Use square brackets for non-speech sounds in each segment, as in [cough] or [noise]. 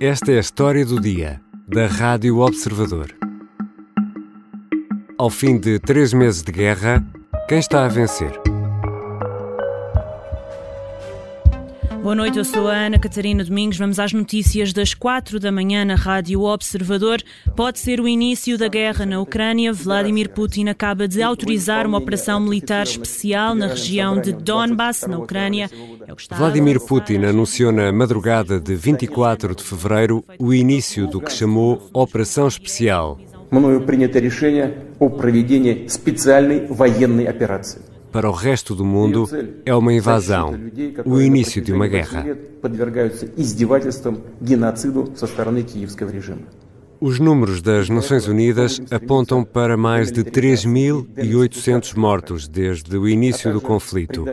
Esta é a história do dia, da Rádio Observador. Ao fim de três meses de guerra, quem está a vencer? Boa noite, eu sou a Ana Catarina Domingos. Vamos às notícias das quatro da manhã na Rádio Observador. Pode ser o início da guerra na Ucrânia. Vladimir Putin acaba de autorizar uma operação militar especial na região de Donbass, na Ucrânia. Vladimir Putin anunciou na madrugada de 24 de fevereiro o início do que chamou Operação Especial. Para o resto do mundo, é uma invasão, o início de uma guerra. Os números das Nações Unidas apontam para mais de 3.800 mortos desde o início do conflito.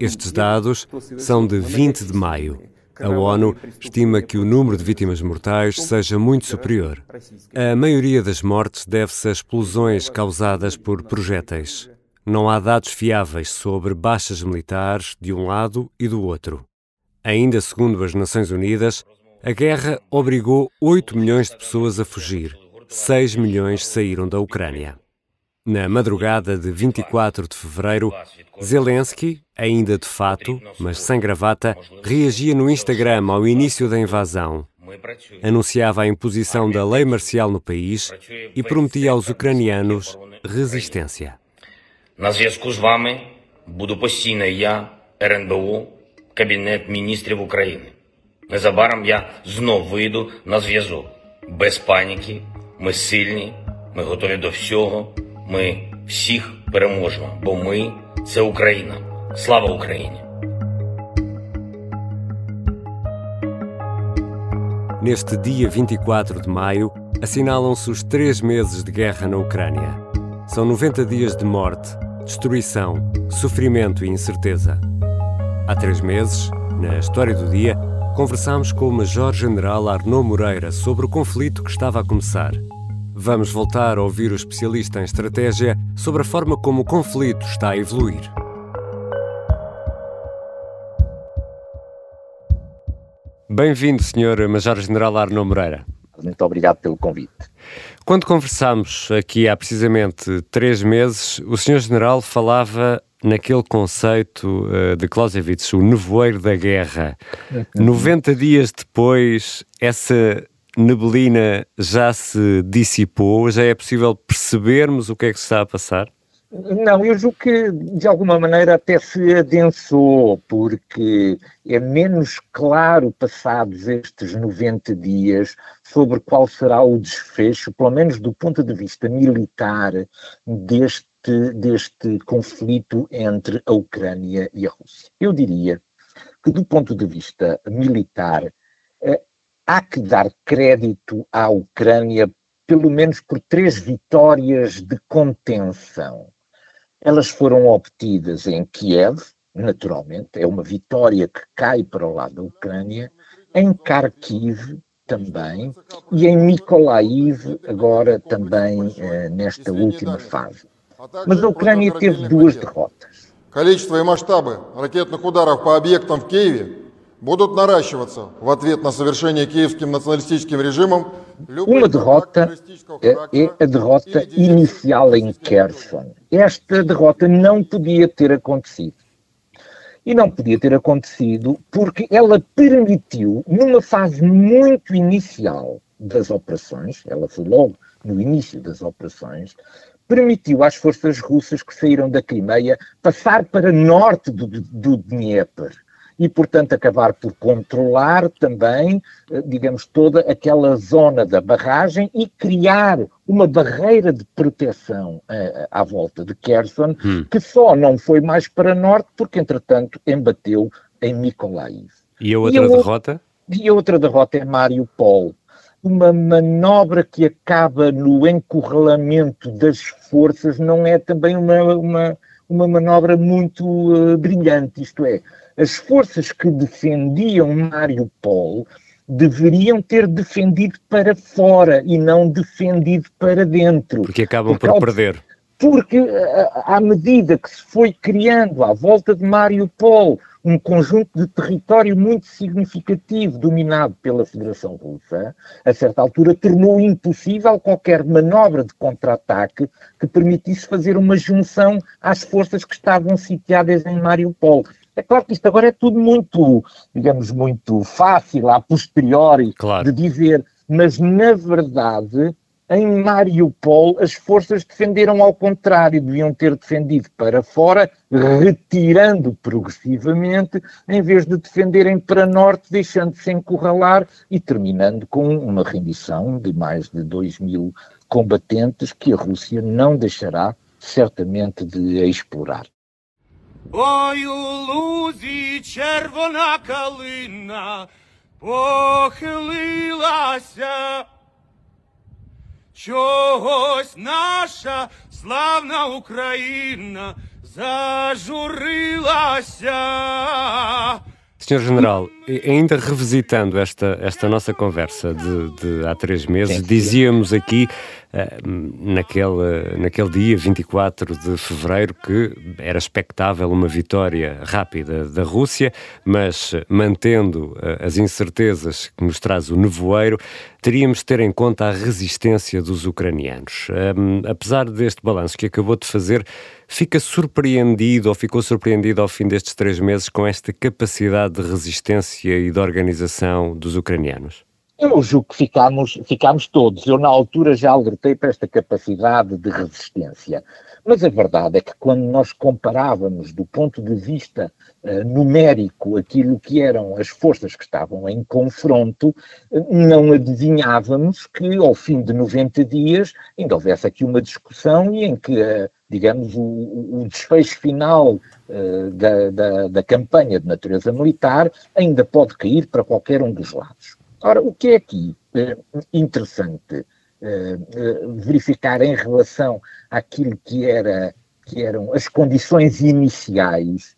Estes dados são de 20 de maio. A ONU estima que o número de vítimas mortais seja muito superior. A maioria das mortes deve-se a explosões causadas por projéteis. Não há dados fiáveis sobre baixas militares de um lado e do outro. Ainda segundo as Nações Unidas, a guerra obrigou 8 milhões de pessoas a fugir. 6 milhões saíram da Ucrânia. Na madrugada de 24 de fevereiro, Zelensky, ainda de fato, mas sem gravata, reagia no Instagram ao início da invasão. Anunciava a imposição da lei marcial no país e prometia aos ucranianos resistência. На зв'язку з вами буду постійно я, РНБО, Кабінет міністрів України. Незабаром я знов вийду на зв'язок. Без паніки, ми сильні, ми готові до всього. Ми всіх переможемо, бо ми це Україна. Слава Україні! Neste dia 24 de maio, assinalam-se os três meses de guerra na Ucrânia. São 90 dias de morte, destruição, sofrimento e incerteza. Há três meses, na História do Dia, conversámos com o Major-General Arnaud Moreira sobre o conflito que estava a começar. Vamos voltar a ouvir o especialista em estratégia sobre a forma como o conflito está a evoluir. Bem-vindo, Sr. Major-General Arnaud Moreira. Muito obrigado pelo convite. Quando conversámos aqui há precisamente três meses, o Sr. General falava naquele conceito uh, de Clausewitz, o nevoeiro da guerra. 90 dias depois, essa neblina já se dissipou? Já é possível percebermos o que é que se está a passar? Não, eu julgo que de alguma maneira até se adensou, porque é menos claro, passados estes 90 dias, sobre qual será o desfecho, pelo menos do ponto de vista militar, deste, deste conflito entre a Ucrânia e a Rússia. Eu diria que, do ponto de vista militar, eh, há que dar crédito à Ucrânia pelo menos por três vitórias de contenção. Elas foram obtidas em Kiev, naturalmente, é uma vitória que cai para o lado da Ucrânia, em Kharkiv também, e em Mykolaiv, agora também eh, nesta última fase. Mas a Ucrânia teve duas derrotas. Количество и масштабы ракетных ударов по объектам в Киеве будут наращиваться в ответ на совершение киевским националистическим режимом Uma derrota é, é a derrota inicial em Kherson. Esta derrota não podia ter acontecido. E não podia ter acontecido porque ela permitiu, numa fase muito inicial das operações, ela foi logo no início das operações, permitiu às forças russas que saíram da Crimeia passar para norte do, do Dnieper e, portanto, acabar por controlar também, eh, digamos, toda aquela zona da barragem e criar uma barreira de proteção uh, à volta de Kherson, hum. que só não foi mais para norte porque, entretanto, embateu em Mykolaiv. E a outra e a derrota? E a outra derrota é Mariupol. Uma manobra que acaba no encurralamento das forças não é também uma, uma, uma manobra muito uh, brilhante, isto é, as forças que defendiam Mariupol deveriam ter defendido para fora e não defendido para dentro. Porque acabam por, por perder. Porque à medida que se foi criando à volta de Mariupol um conjunto de território muito significativo dominado pela Federação Russa, a certa altura tornou impossível qualquer manobra de contra-ataque que permitisse fazer uma junção às forças que estavam sitiadas em Mariupol. É claro que isto agora é tudo muito, digamos, muito fácil, a posteriori, claro. de dizer, mas na verdade em Mariupol, as forças defenderam ao contrário, deviam ter defendido para fora, retirando progressivamente, em vez de defenderem para norte, deixando-se encurralar e terminando com uma rendição de mais de 2 mil combatentes que a Rússia não deixará certamente de explorar. Ой, у лузі червона калина похилилася Чогось наша славна Україна зажурилася. Senhor General, ainda revisitando esta, esta nossa conversa de, de há três meses, dizíamos aqui, uh, naquele, naquele dia, 24 de fevereiro, que era expectável uma vitória rápida da Rússia, mas mantendo uh, as incertezas que nos traz o nevoeiro, teríamos de ter em conta a resistência dos ucranianos. Um, apesar deste balanço que acabou de fazer, fica surpreendido ou ficou surpreendido ao fim destes três meses com esta capacidade de resistência e de organização dos ucranianos? Eu julgo que ficámos, ficámos todos. Eu, na altura, já alertei para esta capacidade de resistência. Mas a verdade é que, quando nós comparávamos do ponto de vista uh, numérico aquilo que eram as forças que estavam em confronto, uh, não adivinhávamos que, ao fim de 90 dias, ainda houvesse aqui uma discussão e em que uh, digamos, o, o, desfecho final uh, da, da, da, campanha de natureza militar ainda pode cair para qualquer um dos lados. Ora, o que é aqui uh, interessante uh, verificar em relação àquilo que, era, que eram as condições iniciais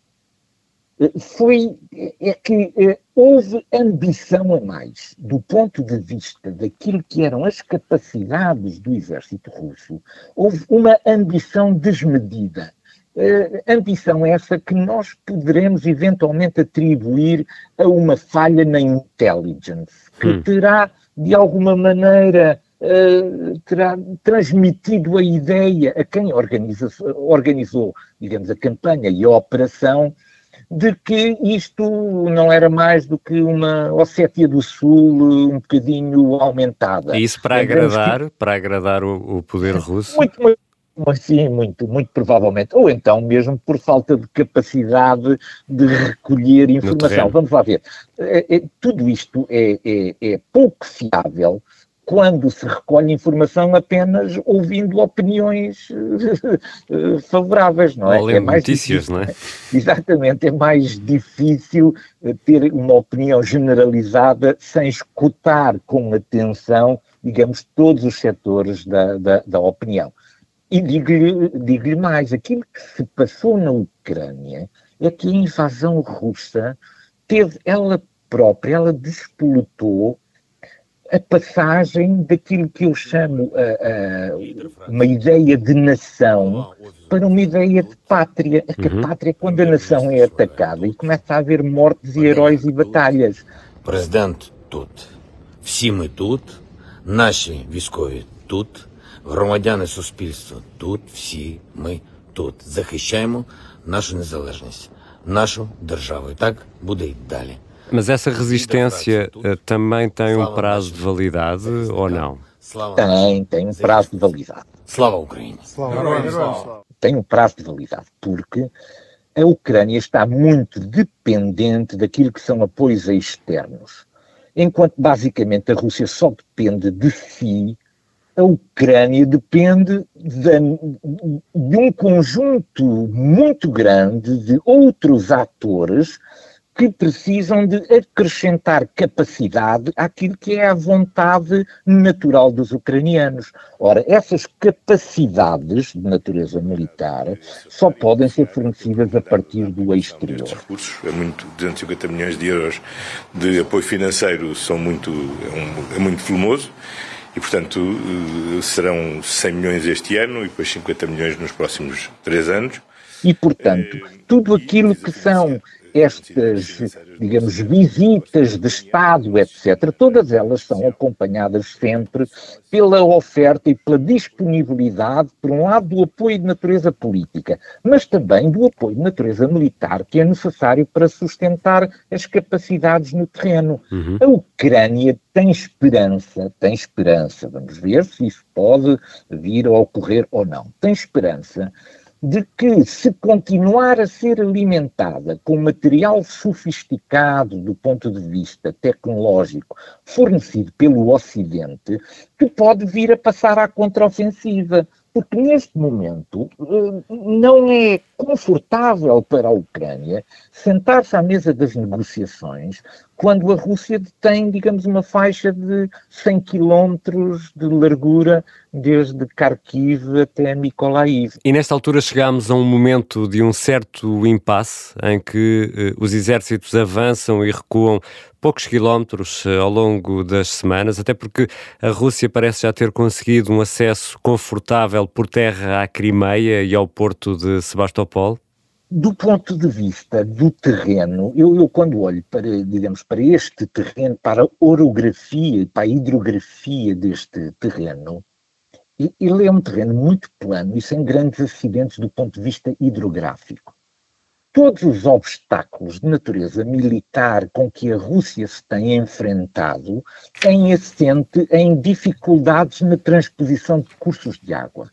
foi é que é, houve ambição a mais do ponto de vista daquilo que eram as capacidades do exército russo. Houve uma ambição desmedida. Uh, ambição essa que nós poderemos eventualmente atribuir a uma falha na intelligence, que hum. terá, de alguma maneira, uh, terá transmitido a ideia a quem organiza, organizou, digamos, a campanha e a operação de que isto não era mais do que uma Ossétia do Sul um bocadinho aumentada. E isso para agradar, para agradar o, o poder russo? Muito, muito. Sim, muito, muito provavelmente. Ou então mesmo por falta de capacidade de recolher informação. Vamos lá ver. É, é, tudo isto é, é, é pouco fiável quando se recolhe informação apenas ouvindo opiniões [laughs] eh, favoráveis, não é? Ou é mais notícias, difícil, não é? [laughs] Exatamente, é mais difícil eh, ter uma opinião generalizada sem escutar com atenção, digamos, todos os setores da, da, da opinião. E digo-lhe digo mais, aquilo que se passou na Ucrânia é que a invasão russa teve ela própria, ela despoletou a passagem daquilo que eu chamo uh, uh, uma ideia de nação para uma ideia de pátria. É que a uhum. pátria, quando a nação é atacada e começa a haver mortes e heróis e batalhas. Президент тут, всі ми тут, наші військові тут, громадяни суспільства тут, всі ми тут. Захищаємо нашу незалежність, нашу державу. І так буде й далі. Mas essa resistência uh, também tem um prazo de validade ou não? Tem, tem um prazo de validade. Slava Ucrânia. Tem um prazo de validade, porque a Ucrânia está muito dependente daquilo que são apoios externos. Enquanto basicamente a Rússia só depende de si, a Ucrânia depende de, de um conjunto muito grande de outros atores que precisam de acrescentar capacidade àquilo que é a vontade natural dos ucranianos. Ora, essas capacidades de natureza militar só podem ser fornecidas a partir do exterior. Recursos, é muito, 250 milhões de euros de apoio financeiro são muito, é, um, é muito volumoso e, portanto, eh, serão 100 milhões este ano e depois 50 milhões nos próximos três anos. E, portanto, tudo aquilo que são estas, digamos, visitas de Estado, etc., todas elas são acompanhadas sempre pela oferta e pela disponibilidade, por um lado, do apoio de natureza política, mas também do apoio de natureza militar, que é necessário para sustentar as capacidades no terreno. Uhum. A Ucrânia tem esperança, tem esperança, vamos ver se isso pode vir a ocorrer ou não, tem esperança de que, se continuar a ser alimentada com material sofisticado do ponto de vista tecnológico fornecido pelo Ocidente, que pode vir a passar à contraofensiva. Porque neste momento eh, não é confortável para a Ucrânia sentar-se à mesa das negociações quando a Rússia tem, digamos, uma faixa de 100 quilómetros de largura desde Kharkiv até Mykolaiv. E nesta altura chegamos a um momento de um certo impasse em que eh, os exércitos avançam e recuam poucos quilómetros eh, ao longo das semanas, até porque a Rússia parece já ter conseguido um acesso confortável por terra à Crimeia e ao porto de Sebastopol do ponto de vista do terreno, eu, eu, quando olho para, digamos, para este terreno, para a orografia, para a hidrografia deste terreno, ele é um terreno muito plano e sem grandes acidentes do ponto de vista hidrográfico. Todos os obstáculos de natureza militar com que a Rússia se tem enfrentado têm assente em dificuldades na transposição de cursos de água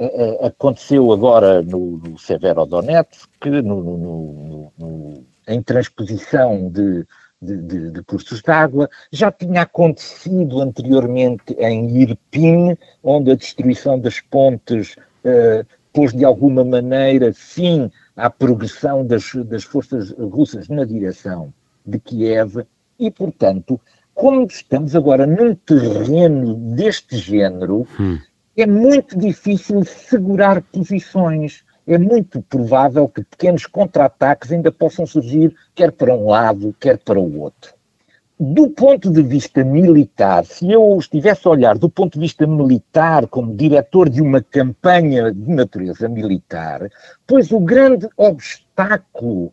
é, aconteceu agora no, no Severodonetsk, no, no, no, em transposição de, de, de, de cursos de água, já tinha acontecido anteriormente em Irpin, onde a destruição das pontes uh, pôs de alguma maneira fim à progressão das, das forças russas na direção de Kiev, e portanto, como estamos agora num terreno deste género, hum é muito difícil segurar posições. É muito provável que pequenos contra-ataques ainda possam surgir, quer para um lado, quer para o outro. Do ponto de vista militar, se eu estivesse a olhar do ponto de vista militar, como diretor de uma campanha de natureza militar, pois o grande obstáculo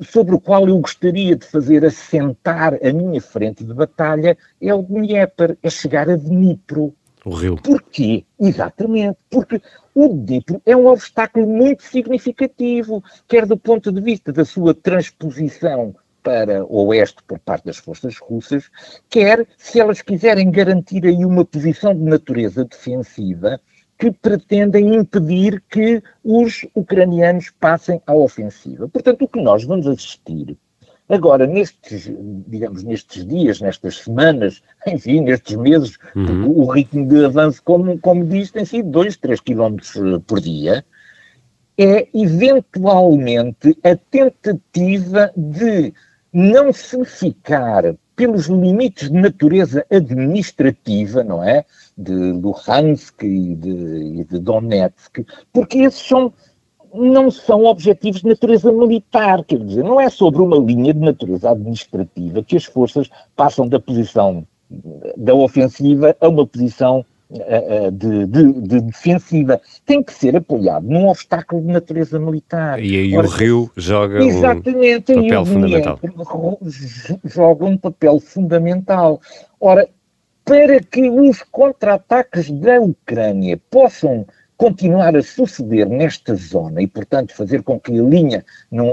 sobre o qual eu gostaria de fazer assentar a minha frente de batalha é o Dnieper, é chegar a Dnipro. O rio. Porquê? Exatamente, porque o Dnipro é um obstáculo muito significativo, quer do ponto de vista da sua transposição para o oeste por parte das forças russas, quer se elas quiserem garantir aí uma posição de natureza defensiva que pretendem impedir que os ucranianos passem à ofensiva. Portanto, o que nós vamos assistir Agora, nestes, digamos, nestes dias, nestas semanas, [laughs] enfim, nestes meses, uhum. o ritmo de avanço, como, como diz, tem sido 2, 3 km por dia, é eventualmente a tentativa de não se ficar pelos limites de natureza administrativa, não é? De Luhansk e de, e de Donetsk, porque esses são não são objetivos de natureza militar, quer dizer, não é sobre uma linha de natureza administrativa que as forças passam da posição da ofensiva a uma posição uh, de, de, de, defensiva. Tem que ser apoiado num obstáculo de natureza militar. E aí Ora, o Rio joga exatamente, um papel fundamental. Joga um papel fundamental. Ora, para que os contra-ataques da Ucrânia possam continuar a suceder nesta zona e, portanto, fazer com que a linha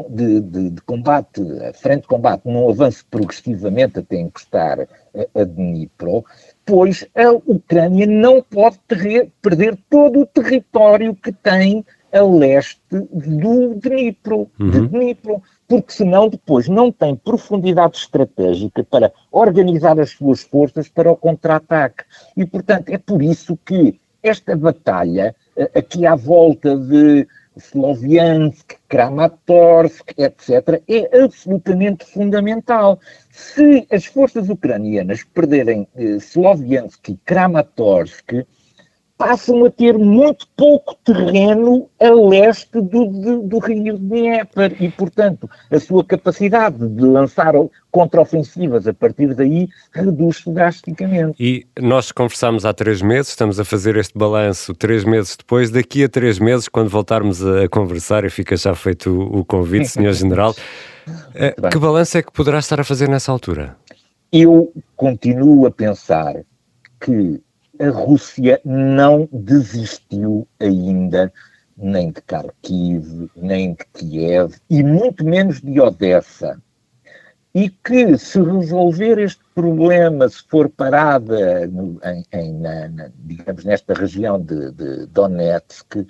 de, de, de, combate, a frente de combate, não avance progressivamente até encostar a, a Dnipro, pois a Ucrânia não pode ter, perder todo o território que tem a leste do Dnipro, uhum. de Dnipro, porque senão depois não tem profundidade estratégica para organizar as suas forças para o contra-ataque. E, portanto, é por isso que esta batalha aqui à volta de Sloviansk, Kramatorsk, etc., é absolutamente fundamental. Se as forças ucranianas perderem eh, Sloviansk e Kramatorsk, passam a ter muito pouco terreno a leste do, do, do rio de Dnieper e, portanto, a sua capacidade de lançar contraofensivas a partir daí reduz-se drasticamente. E nós conversámos há três meses, estamos a fazer este balanço três meses depois. Daqui a três meses, quando voltarmos a conversar, e fica já feito o, o convite, Senhor [laughs] General, eh, que balanço é que poderá estar a fazer nessa altura? Eu continuo a pensar que a Rússia não desistiu ainda nem de Kharkiv, nem de Kiev e muito menos de Odessa. E que se resolver este problema, se for parada no, em, em na, na, digamos, nesta região de, de Donetsk,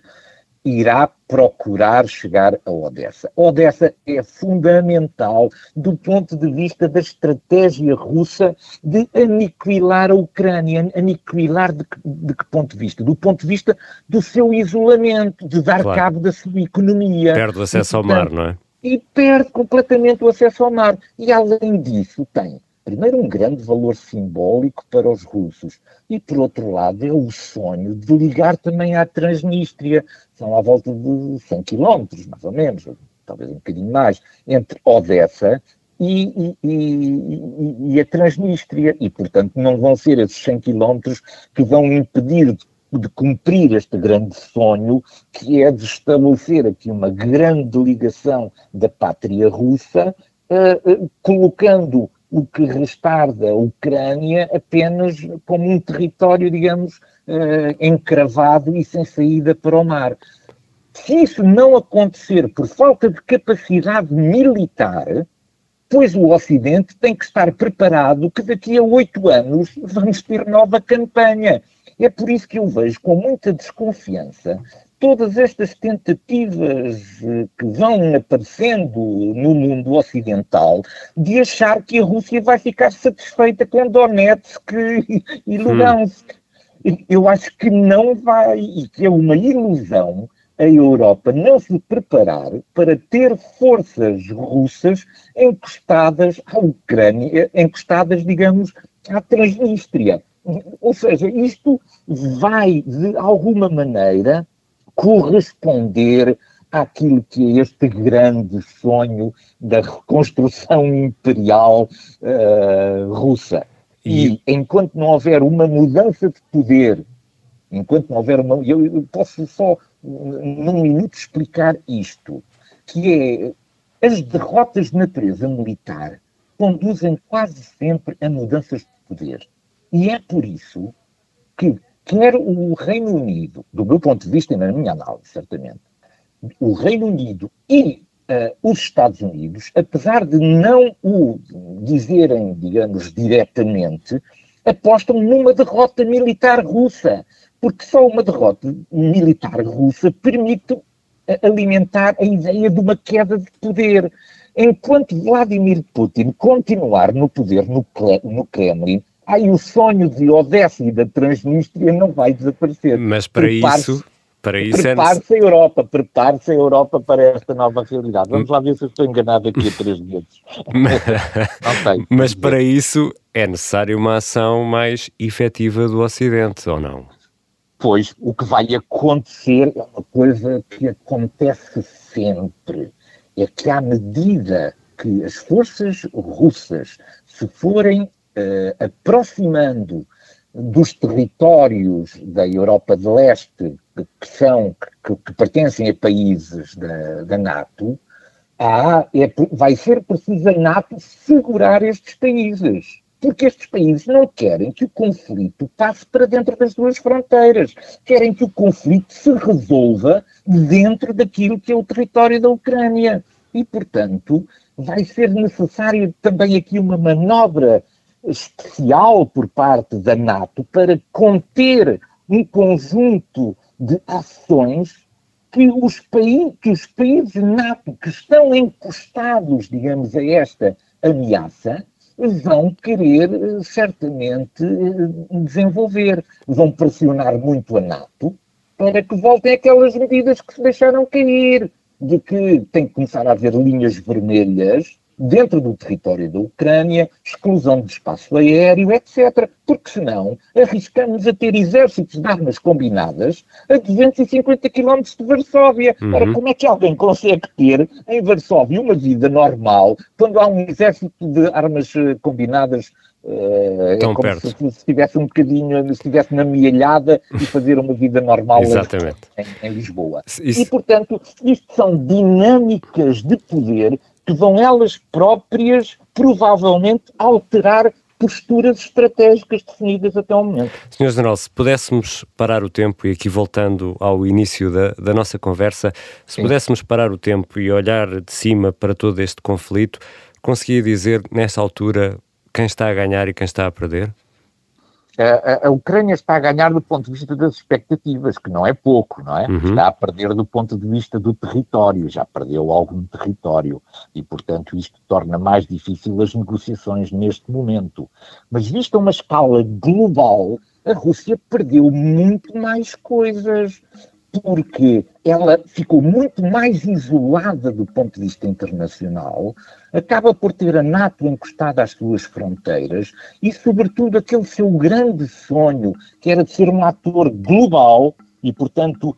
irá procurar chegar a Odessa. Odessa é fundamental do ponto de vista da estratégia russa de aniquilar a Ucrânia. Aniquilar de que, de que ponto de vista? Do ponto de vista do seu isolamento, de dar claro. cabo da sua economia. Perde o acesso ao mar, não é? E perde completamente o acesso ao mar. E além disso, tem primeiro, um grande valor simbólico para os russos, e por outro lado, é o sonho de ligar também à Transnistria. São à volta de 100 quilómetros, mais ou menos, talvez um bocadinho mais, entre Odessa e, e, e, e, a Transnistria. E, portanto, não vão ser esses 100 quilómetros que vão impedir de, de, cumprir este grande sonho, que é de estabelecer aqui uma grande ligação da pátria russa, uh, uh, colocando o que restar da Ucrânia apenas como um território, digamos, uh, encravado e sem saída para o mar. Se isso não acontecer por falta de capacidade militar, pois o Ocidente tem que estar preparado que daqui a oito anos vamos ter nova campanha. É por isso que eu vejo com muita desconfiança todas estas tentativas eh, que vão aparecendo no mundo ocidental de achar que a Rússia vai ficar satisfeita com Donetsk e Lugansk. Hum. Eu acho que não vai, e que é uma ilusão a Europa não se preparar para ter forças russas encostadas à Ucrânia, encostadas, digamos, à Transnistria. Ou seja, isto vai, de alguma maneira, corresponder àquilo que é este grande sonho da reconstrução imperial uh, russa. E, e enquanto não houver uma mudança de poder, enquanto não houver uma. Eu, eu posso só, num minuto, explicar isto, que é as derrotas de natureza militar conduzem quase sempre a mudanças de poder. E é por isso que quer o Reino Unido, do meu ponto de vista e na minha análise, certamente, o Reino Unido e uh, os Estados Unidos, apesar de não o dizerem, digamos, diretamente, apostam numa derrota militar russa, porque só uma derrota militar russa permite eh, alimentar a ideia de uma queda de poder. Enquanto Vladimir Putin continuar no poder no, no Kremlin, Aí o sonho de Odessa e da Transnistria não vai desaparecer. Mas para isso... Para isso é prepare-se é... a Europa, prepare-se a Europa para esta nova realidade. Vamos lá ver se eu estou enganado aqui a três dedos. [laughs] mas, [laughs] mas para isso é necessária uma ação mais efetiva do Ocidente, ou não? Pois, o que vai acontecer é uma coisa que acontece sempre. É que à medida que as forças russas se forem aproximando dos territórios da Europa de Leste que são que, que pertencem a países da, da NATO, há, é, vai ser preciso a NATO segurar estes países. Porque estes países não querem que o conflito passe para dentro das suas fronteiras. Querem que o conflito se resolva dentro daquilo que é o território da Ucrânia. E, portanto, vai ser necessário também aqui uma manobra especial por parte da NATO para conter um conjunto de ações que os, que os países NATO que estão encostados, digamos, a esta ameaça, vão querer eh, certamente eh, desenvolver. Vão pressionar muito a NATO para que voltem aquelas medidas que se deixaram cair, de que tem que começar a haver linhas vermelhas dentro do território da Ucrânia, exclusão de espaço aéreo, etc. Porque senão arriscamos a ter exércitos de armas combinadas a 250 km de Varsóvia. Uhum. Ora, como é que alguém consegue ter em Varsóvia uma vida normal quando há um exército de armas eh, combinadas Uh, é como perto. Se, se estivesse um bocadinho, se estivesse na mielhada e fazer uma vida normal em, em, Lisboa. Isso... E, portanto, isto são dinâmicas de poder que vão elas próprias provavelmente alterar posturas estratégicas definidas até o momento. Senhor General, se pudéssemos parar o tempo, e aqui voltando ao início da, da nossa conversa, se Sim. pudéssemos parar o tempo e olhar de cima para todo este conflito, conseguia dizer, nessa altura, quem está a ganhar e quem está a perder? A, a, Ucrânia está a ganhar do ponto de vista das expectativas, que não é pouco, não é? Uhum. Está a perder do ponto de vista do território, já perdeu algum território e, portanto, isto torna mais difícil as negociações neste momento. Mas, visto a uma escala global, a Rússia perdeu muito mais coisas porque ela ficou muito mais isolada do ponto de vista internacional, acaba por ter a NATO encostada às suas fronteiras e, sobretudo, aquele seu grande sonho, que era de ser um ator global e, portanto,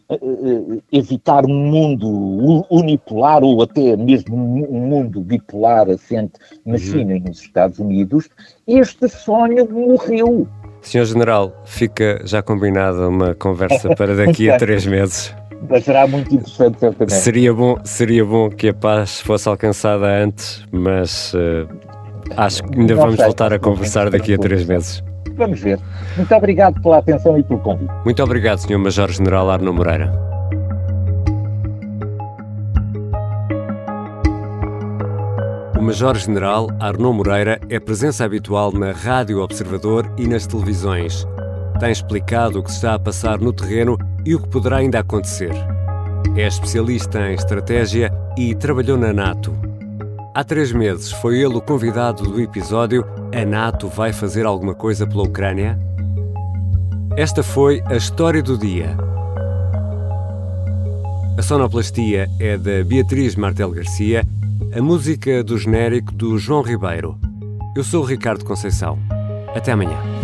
evitar um mundo unipolar ou até mesmo um mundo bipolar assente na uhum. China e nos Estados Unidos, este sonho morreu. Senhor General, fica já combinada uma conversa para daqui a [laughs] três meses. Mas será muito interessante, certamente. Seria bom, seria bom que a paz fosse alcançada antes, mas uh, acho que ainda Não vamos sei, voltar a conversar daqui a três meses. Vamos ver. Muito obrigado pela atenção e pelo convite. Muito obrigado, Sr. Major-General Arno Moreira. O Major-General Arnaud Moreira é presença habitual na Rádio Observador e nas televisões. Tem explicado o que se está a passar no terreno e o que poderá ainda acontecer. É especialista em estratégia e trabalhou na NATO. Há três meses foi ele o convidado do episódio A NATO vai fazer alguma coisa pela Ucrânia? Esta foi a história do dia. A sonoplastia é da Beatriz Martel Garcia a música do genérico do João Ribeiro. Eu sou o Ricardo Conceição. Até amanhã.